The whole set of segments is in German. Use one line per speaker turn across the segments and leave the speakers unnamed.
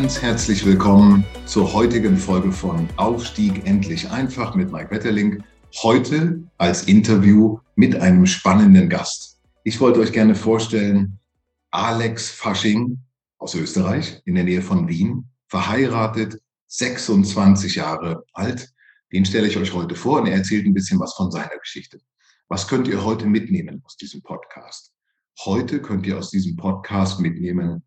Ganz herzlich willkommen zur heutigen Folge von Aufstieg endlich einfach mit Mike Wetterling. Heute als Interview mit einem spannenden Gast. Ich wollte euch gerne vorstellen, Alex Fasching aus Österreich in der Nähe von Wien, verheiratet, 26 Jahre alt. Den stelle ich euch heute vor und er erzählt ein bisschen was von seiner Geschichte. Was könnt ihr heute mitnehmen aus diesem Podcast? Heute könnt ihr aus diesem Podcast mitnehmen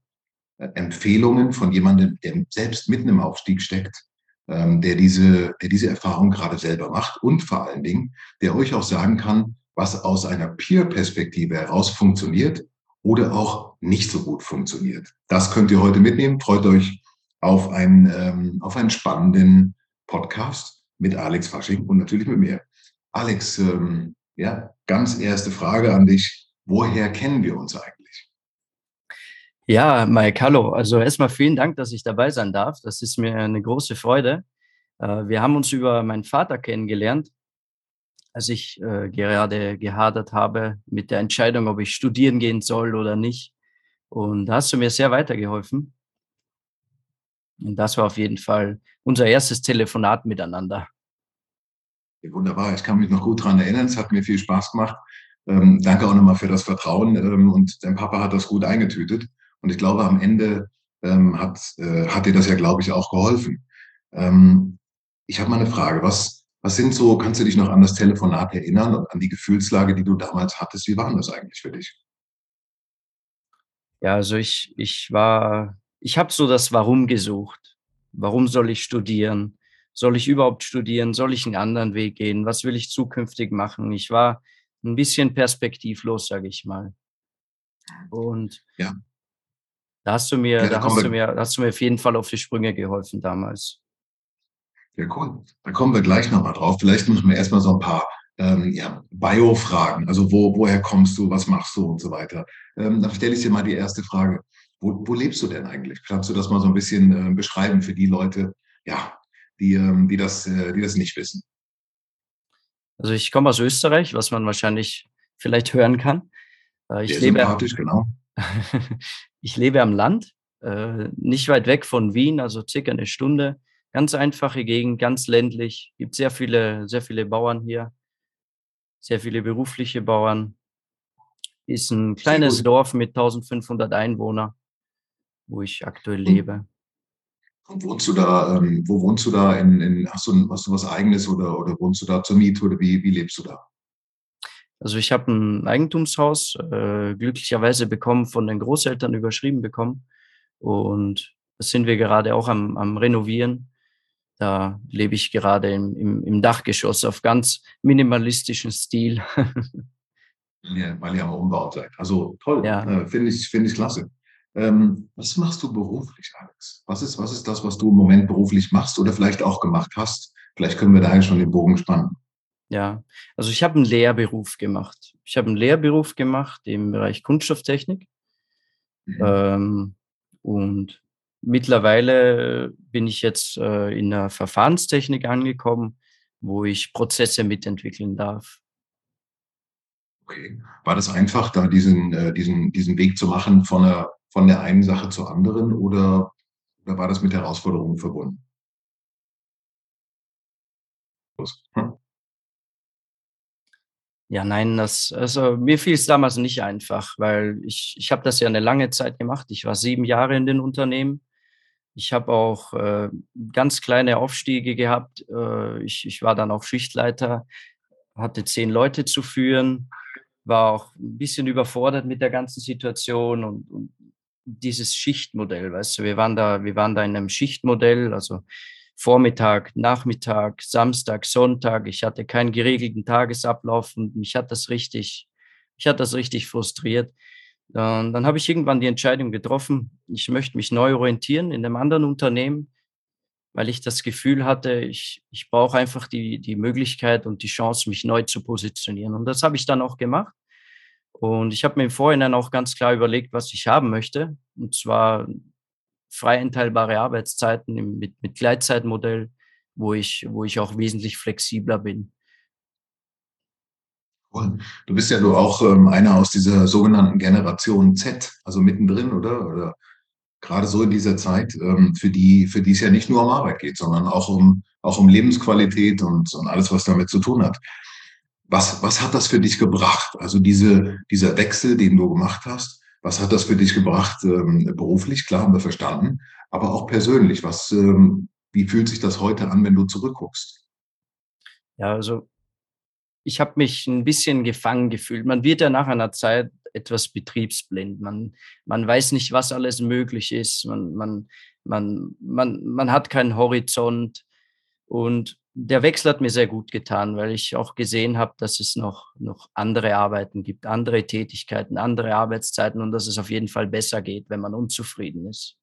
Empfehlungen von jemandem, der selbst mitten im Aufstieg steckt, ähm, der, diese, der diese Erfahrung gerade selber macht und vor allen Dingen, der euch auch sagen kann, was aus einer Peer-Perspektive heraus funktioniert oder auch nicht so gut funktioniert. Das könnt ihr heute mitnehmen. Freut euch auf einen, ähm, auf einen spannenden Podcast mit Alex Fasching und natürlich mit mir. Alex, ähm, ja, ganz erste Frage an dich. Woher kennen wir uns eigentlich?
Ja, Mike, hallo. Also erstmal vielen Dank, dass ich dabei sein darf. Das ist mir eine große Freude. Äh, wir haben uns über meinen Vater kennengelernt als ich äh, gerade gehadert habe mit der Entscheidung, ob ich studieren gehen soll oder nicht. Und da hast du mir sehr weitergeholfen. Und das war auf jeden Fall unser erstes Telefonat miteinander.
Ja, wunderbar, ich kann mich noch gut daran erinnern. Es hat mir viel Spaß gemacht. Ähm, danke auch nochmal für das Vertrauen. Ähm, und dein Papa hat das gut eingetütet. Und ich glaube, am Ende ähm, hat, äh, hat dir das ja, glaube ich, auch geholfen. Ähm, ich habe mal eine Frage. Was, was sind so, kannst du dich noch an das Telefonat erinnern und an die Gefühlslage, die du damals hattest? Wie war das eigentlich für dich?
Ja, also ich, ich war, ich habe so das Warum gesucht. Warum soll ich studieren? Soll ich überhaupt studieren? Soll ich einen anderen Weg gehen? Was will ich zukünftig machen? Ich war ein bisschen perspektivlos, sage ich mal. Und ja. Da hast du mir, ja, da, hast du mir, hast du mir auf jeden Fall auf die Sprünge geholfen damals.
Ja, cool. Da kommen wir gleich nochmal drauf. Vielleicht müssen wir erstmal so ein paar ähm, ja, Bio-Fragen. Also wo, woher kommst du, was machst du und so weiter. Ähm, dann stelle ich dir mal die erste Frage. Wo, wo lebst du denn eigentlich? Kannst du das mal so ein bisschen äh, beschreiben für die Leute, ja, die, ähm, die, das, äh, die das nicht wissen?
Also ich komme aus Österreich, was man wahrscheinlich vielleicht hören kann.
Äh, ich, lebe, genau.
ich lebe am Land, äh, nicht weit weg von Wien, also circa eine Stunde Ganz einfache Gegend, ganz ländlich. Gibt sehr viele, sehr viele Bauern hier. Sehr viele berufliche Bauern. Ist ein kleines Dorf mit 1500 Einwohnern, wo ich aktuell lebe.
Und wohnst du da, ähm, wo wohnst du da? In, in, hast, du, hast du was Eigenes oder, oder wohnst du da zur Miete oder wie, wie lebst du da?
Also ich habe ein Eigentumshaus äh, glücklicherweise bekommen, von den Großeltern überschrieben bekommen. Und das sind wir gerade auch am, am Renovieren. Da lebe ich gerade im, im, im Dachgeschoss auf ganz minimalistischen Stil.
ja, weil ihr am Umbau seid. Also toll, ja. äh, finde ich, find ich klasse. Ähm, was machst du beruflich, Alex? Was ist, was ist das, was du im Moment beruflich machst oder vielleicht auch gemacht hast? Vielleicht können wir da schon den Bogen spannen.
Ja, also ich habe einen Lehrberuf gemacht. Ich habe einen Lehrberuf gemacht im Bereich Kunststofftechnik. Mhm. Ähm, und Mittlerweile bin ich jetzt äh, in der Verfahrenstechnik angekommen, wo ich Prozesse mitentwickeln darf.
Okay. War das einfach, da diesen, äh, diesen, diesen Weg zu machen von der, von der einen Sache zur anderen oder, oder war das mit Herausforderungen verbunden?
Hm. Ja, nein, das, also mir fiel es damals nicht einfach, weil ich, ich habe das ja eine lange Zeit gemacht. Ich war sieben Jahre in den Unternehmen ich habe auch äh, ganz kleine Aufstiege gehabt. Äh, ich, ich war dann auch Schichtleiter, hatte zehn Leute zu führen, war auch ein bisschen überfordert mit der ganzen Situation und, und dieses Schichtmodell, weißt du, wir waren da, wir waren da in einem Schichtmodell, also Vormittag, Nachmittag, Samstag, Sonntag. Ich hatte keinen geregelten Tagesablauf und mich hat das richtig, mich hat das richtig frustriert. Dann, dann habe ich irgendwann die Entscheidung getroffen, ich möchte mich neu orientieren in einem anderen Unternehmen, weil ich das Gefühl hatte, ich, ich brauche einfach die, die Möglichkeit und die Chance, mich neu zu positionieren. Und das habe ich dann auch gemacht. Und ich habe mir im Vorhinein auch ganz klar überlegt, was ich haben möchte. Und zwar frei einteilbare Arbeitszeiten mit, mit Gleitzeitmodell, wo ich, wo ich auch wesentlich flexibler bin.
Cool. Du bist ja du auch ähm, einer aus dieser sogenannten Generation Z, also mittendrin, oder? Oder gerade so in dieser Zeit, ähm, für die, für die es ja nicht nur um Arbeit geht, sondern auch um, auch um Lebensqualität und, und alles, was damit zu tun hat. Was, was hat das für dich gebracht? Also diese, dieser Wechsel, den du gemacht hast, was hat das für dich gebracht? Ähm, beruflich, klar, haben wir verstanden, aber auch persönlich. Was, ähm, wie fühlt sich das heute an, wenn du zurückguckst?
Ja, also ich habe mich ein bisschen gefangen gefühlt. Man wird ja nach einer Zeit etwas betriebsblind. Man, man weiß nicht, was alles möglich ist. Man, man, man, man, man hat keinen Horizont. Und der Wechsel hat mir sehr gut getan, weil ich auch gesehen habe, dass es noch, noch andere Arbeiten gibt, andere Tätigkeiten, andere Arbeitszeiten und dass es auf jeden Fall besser geht, wenn man unzufrieden ist.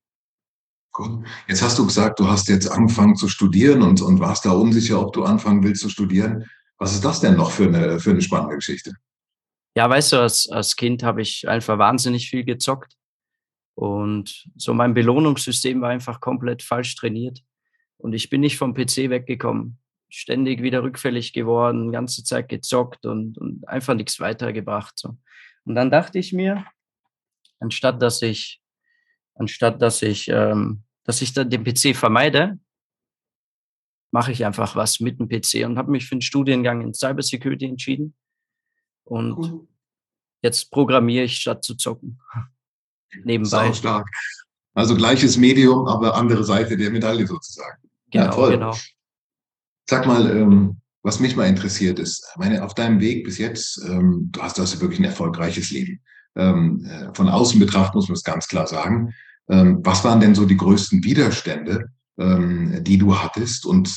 Gut. Jetzt hast du gesagt, du hast jetzt angefangen zu studieren und, und warst da unsicher, ob du anfangen willst zu studieren. Was ist das denn noch für eine, für eine spannende Geschichte?
Ja, weißt du, als, als Kind habe ich einfach wahnsinnig viel gezockt. Und so mein Belohnungssystem war einfach komplett falsch trainiert. Und ich bin nicht vom PC weggekommen. Ständig wieder rückfällig geworden, ganze Zeit gezockt und, und einfach nichts weitergebracht. So. Und dann dachte ich mir, anstatt dass ich, anstatt dass ich, ähm, dass ich dann den PC vermeide, mache ich einfach was mit dem PC und habe mich für einen Studiengang in Cybersecurity entschieden. Und cool. jetzt programmiere ich statt zu zocken.
Nebenbei. Sau stark. Also gleiches Medium, aber andere Seite der Medaille sozusagen.
Genau, ja, toll. genau.
Sag mal, ähm, was mich mal interessiert ist, meine, auf deinem Weg bis jetzt, ähm, du hast, du hast wirklich ein erfolgreiches Leben. Ähm, äh, von außen betrachtet muss man es ganz klar sagen. Ähm, was waren denn so die größten Widerstände, ähm, die du hattest und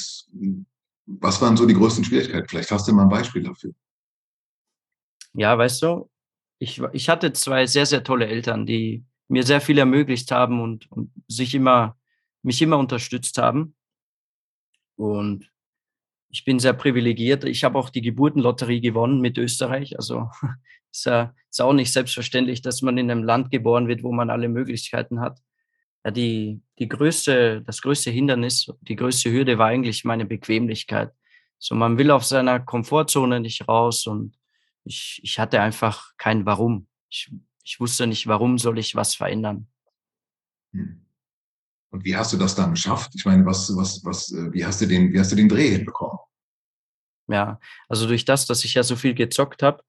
was waren so die größten Schwierigkeiten? Vielleicht hast du mal ein Beispiel dafür.
Ja, weißt du, ich, ich hatte zwei sehr, sehr tolle Eltern, die mir sehr viel ermöglicht haben und, und sich immer, mich immer unterstützt haben. Und ich bin sehr privilegiert. Ich habe auch die Geburtenlotterie gewonnen mit Österreich. Also ist ja ist auch nicht selbstverständlich, dass man in einem Land geboren wird, wo man alle Möglichkeiten hat ja, die, die größte, das größte Hindernis, die größte Hürde war eigentlich meine Bequemlichkeit. So, man will auf seiner Komfortzone nicht raus und ich, ich hatte einfach kein Warum. Ich, ich wusste nicht, warum soll ich was verändern.
Hm. Und wie hast du das dann geschafft? Ich meine, was, was, was, äh, wie hast du den, wie hast du den Dreh hinbekommen?
Ja, also durch das, dass ich ja so viel gezockt habe,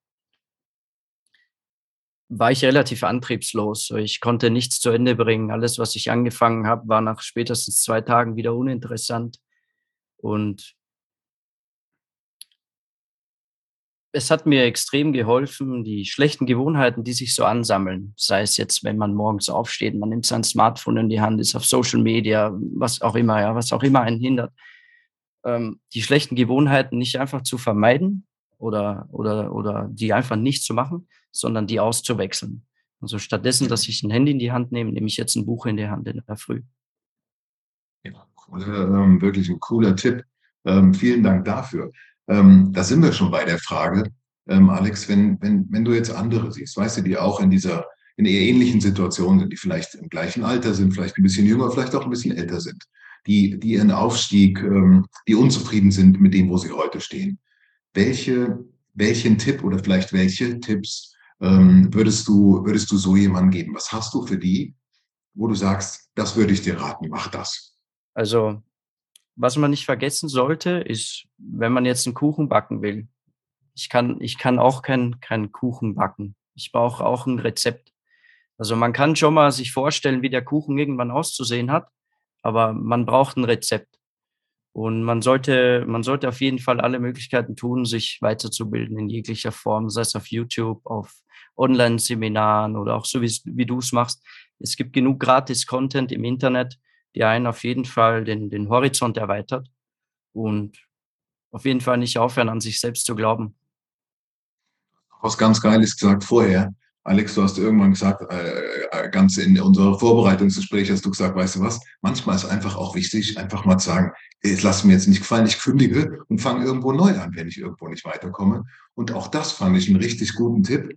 war ich relativ antriebslos. Ich konnte nichts zu Ende bringen. Alles, was ich angefangen habe, war nach spätestens zwei Tagen wieder uninteressant. Und es hat mir extrem geholfen, die schlechten Gewohnheiten, die sich so ansammeln, sei es jetzt, wenn man morgens aufsteht, man nimmt sein Smartphone in die Hand, ist auf Social Media, was auch immer, ja, was auch immer einen hindert, ähm, die schlechten Gewohnheiten nicht einfach zu vermeiden oder, oder, oder die einfach nicht zu machen, sondern die auszuwechseln. Also stattdessen, dass ich ein Handy in die Hand nehme, nehme ich jetzt ein Buch in die Hand in der Früh.
Ja, cooler, ähm, wirklich ein cooler Tipp. Ähm, vielen Dank dafür. Ähm, da sind wir schon bei der Frage, ähm, Alex, wenn, wenn, wenn du jetzt andere siehst, weißt du, die auch in dieser, in eher ähnlichen Situationen sind, die vielleicht im gleichen Alter sind, vielleicht ein bisschen jünger, vielleicht auch ein bisschen älter sind, die, die ihren Aufstieg, ähm, die unzufrieden sind mit dem, wo sie heute stehen. Welche, welchen Tipp oder vielleicht welche Tipps ähm, würdest, du, würdest du so jemandem geben? Was hast du für die, wo du sagst, das würde ich dir raten, mach das?
Also, was man nicht vergessen sollte, ist, wenn man jetzt einen Kuchen backen will. Ich kann, ich kann auch keinen kein Kuchen backen. Ich brauche auch ein Rezept. Also man kann schon mal sich vorstellen, wie der Kuchen irgendwann auszusehen hat, aber man braucht ein Rezept. Und man sollte, man sollte auf jeden Fall alle Möglichkeiten tun, sich weiterzubilden in jeglicher Form, sei es auf YouTube, auf Online-Seminaren oder auch so, wie, wie du es machst. Es gibt genug Gratis-Content im Internet, der einen auf jeden Fall den, den Horizont erweitert und auf jeden Fall nicht aufhören, an sich selbst zu glauben.
Was ganz Geiles gesagt vorher. Alex, du hast irgendwann gesagt, äh, äh, ganz in unserer Vorbereitungsgespräch hast du gesagt, weißt du was, manchmal ist einfach auch wichtig, einfach mal zu sagen, es lass mir jetzt nicht gefallen, ich kündige und fange irgendwo neu an, wenn ich irgendwo nicht weiterkomme. Und auch das fand ich einen richtig guten Tipp,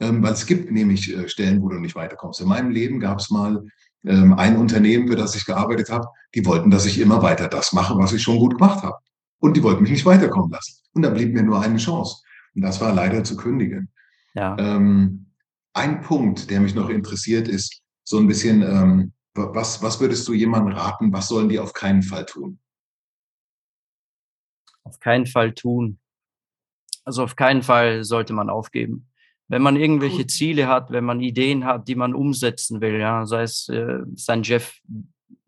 ähm, weil es gibt nämlich äh, Stellen, wo du nicht weiterkommst. In meinem Leben gab es mal ähm, ein Unternehmen, für das ich gearbeitet habe, die wollten, dass ich immer weiter das mache, was ich schon gut gemacht habe. Und die wollten mich nicht weiterkommen lassen. Und da blieb mir nur eine Chance. Und das war leider zu kündigen. Ja. Ähm, ein Punkt, der mich noch interessiert, ist so ein bisschen, ähm, was, was würdest du jemandem raten, was sollen die auf keinen Fall tun?
Auf keinen Fall tun. Also auf keinen Fall sollte man aufgeben. Wenn man irgendwelche Ziele hat, wenn man Ideen hat, die man umsetzen will, ja, sei es äh, sein Chef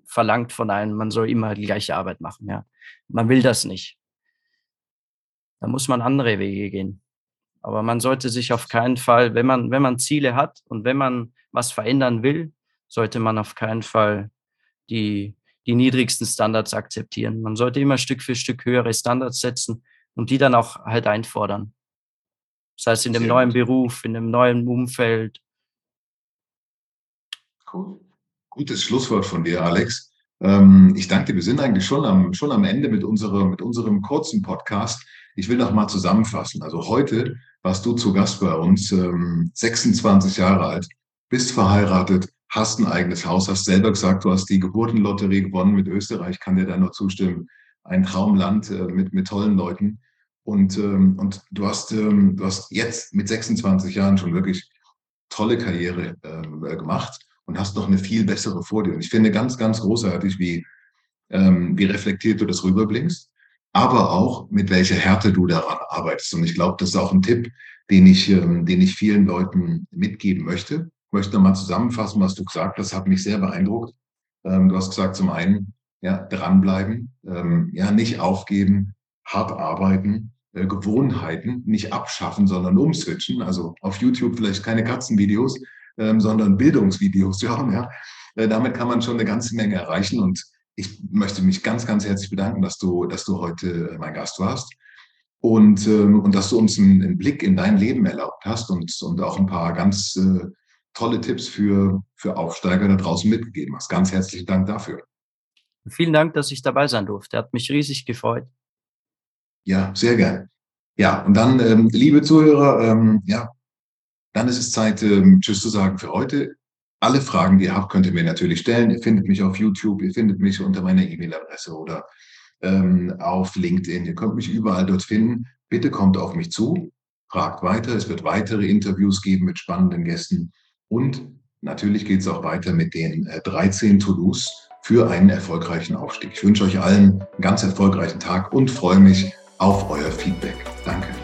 verlangt von einem, man soll immer die gleiche Arbeit machen, ja. Man will das nicht. Da muss man andere Wege gehen. Aber man sollte sich auf keinen Fall, wenn man, wenn man Ziele hat und wenn man was verändern will, sollte man auf keinen Fall die, die niedrigsten Standards akzeptieren. Man sollte immer Stück für Stück höhere Standards setzen und die dann auch halt einfordern. Das heißt, in dem Sehr neuen gut. Beruf, in dem neuen Umfeld.
Cool. Gutes Schlusswort von dir, Alex. Ähm, ich danke dir. Wir sind eigentlich schon am, schon am Ende mit, unserer, mit unserem kurzen Podcast. Ich will noch mal zusammenfassen. Also heute warst du zu Gast bei uns, ähm, 26 Jahre alt, bist verheiratet, hast ein eigenes Haus, hast selber gesagt, du hast die Geburtenlotterie gewonnen mit Österreich, kann dir da nur zustimmen. Ein Traumland äh, mit, mit tollen Leuten. Und, ähm, und du, hast, ähm, du hast jetzt mit 26 Jahren schon wirklich tolle Karriere ähm, äh, gemacht und hast noch eine viel bessere vor dir. Und ich finde ganz, ganz großartig, wie, ähm, wie reflektiert du das rüberblickst aber auch mit welcher Härte du daran arbeitest. Und ich glaube, das ist auch ein Tipp, den ich, ähm, den ich vielen Leuten mitgeben möchte. Ich möchte nochmal zusammenfassen, was du gesagt hast, hat mich sehr beeindruckt. Ähm, du hast gesagt, zum einen, ja, dranbleiben, ähm, ja, nicht aufgeben, hart arbeiten, Gewohnheiten nicht abschaffen, sondern umswitchen. Also auf YouTube vielleicht keine Katzenvideos, sondern Bildungsvideos ja, Ja. Äh, damit kann man schon eine ganze Menge erreichen und ich möchte mich ganz, ganz herzlich bedanken, dass du, dass du heute mein Gast warst und, ähm, und dass du uns einen, einen, Blick in dein Leben erlaubt hast und, und auch ein paar ganz äh, tolle Tipps für, für Aufsteiger da draußen mitgegeben hast. Ganz herzlichen Dank dafür.
Vielen Dank, dass ich dabei sein durfte. Hat mich riesig gefreut.
Ja, sehr gern. Ja, und dann, ähm, liebe Zuhörer, ähm, ja, dann ist es Zeit, ähm, Tschüss zu sagen für heute. Alle Fragen, die ihr habt, könnt ihr mir natürlich stellen. Ihr findet mich auf YouTube, ihr findet mich unter meiner E-Mail-Adresse oder ähm, auf LinkedIn. Ihr könnt mich überall dort finden. Bitte kommt auf mich zu, fragt weiter. Es wird weitere Interviews geben mit spannenden Gästen. Und natürlich geht es auch weiter mit den äh, 13 To-Dos für einen erfolgreichen Aufstieg. Ich wünsche euch allen einen ganz erfolgreichen Tag und freue mich auf euer Feedback. Danke.